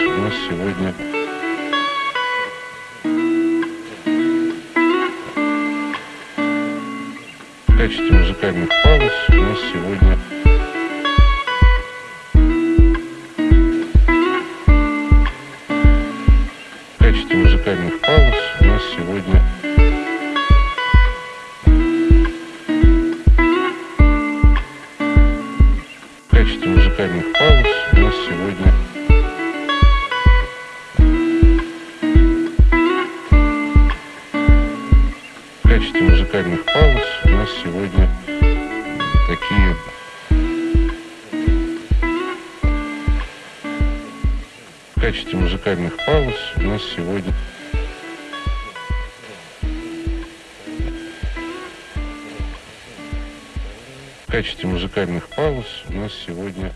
у нас сегодня в качестве музыкальных пауз у нас сегодня в качестве музыкальных пауз у нас сегодня качестве музыкальных пауз у нас сегодня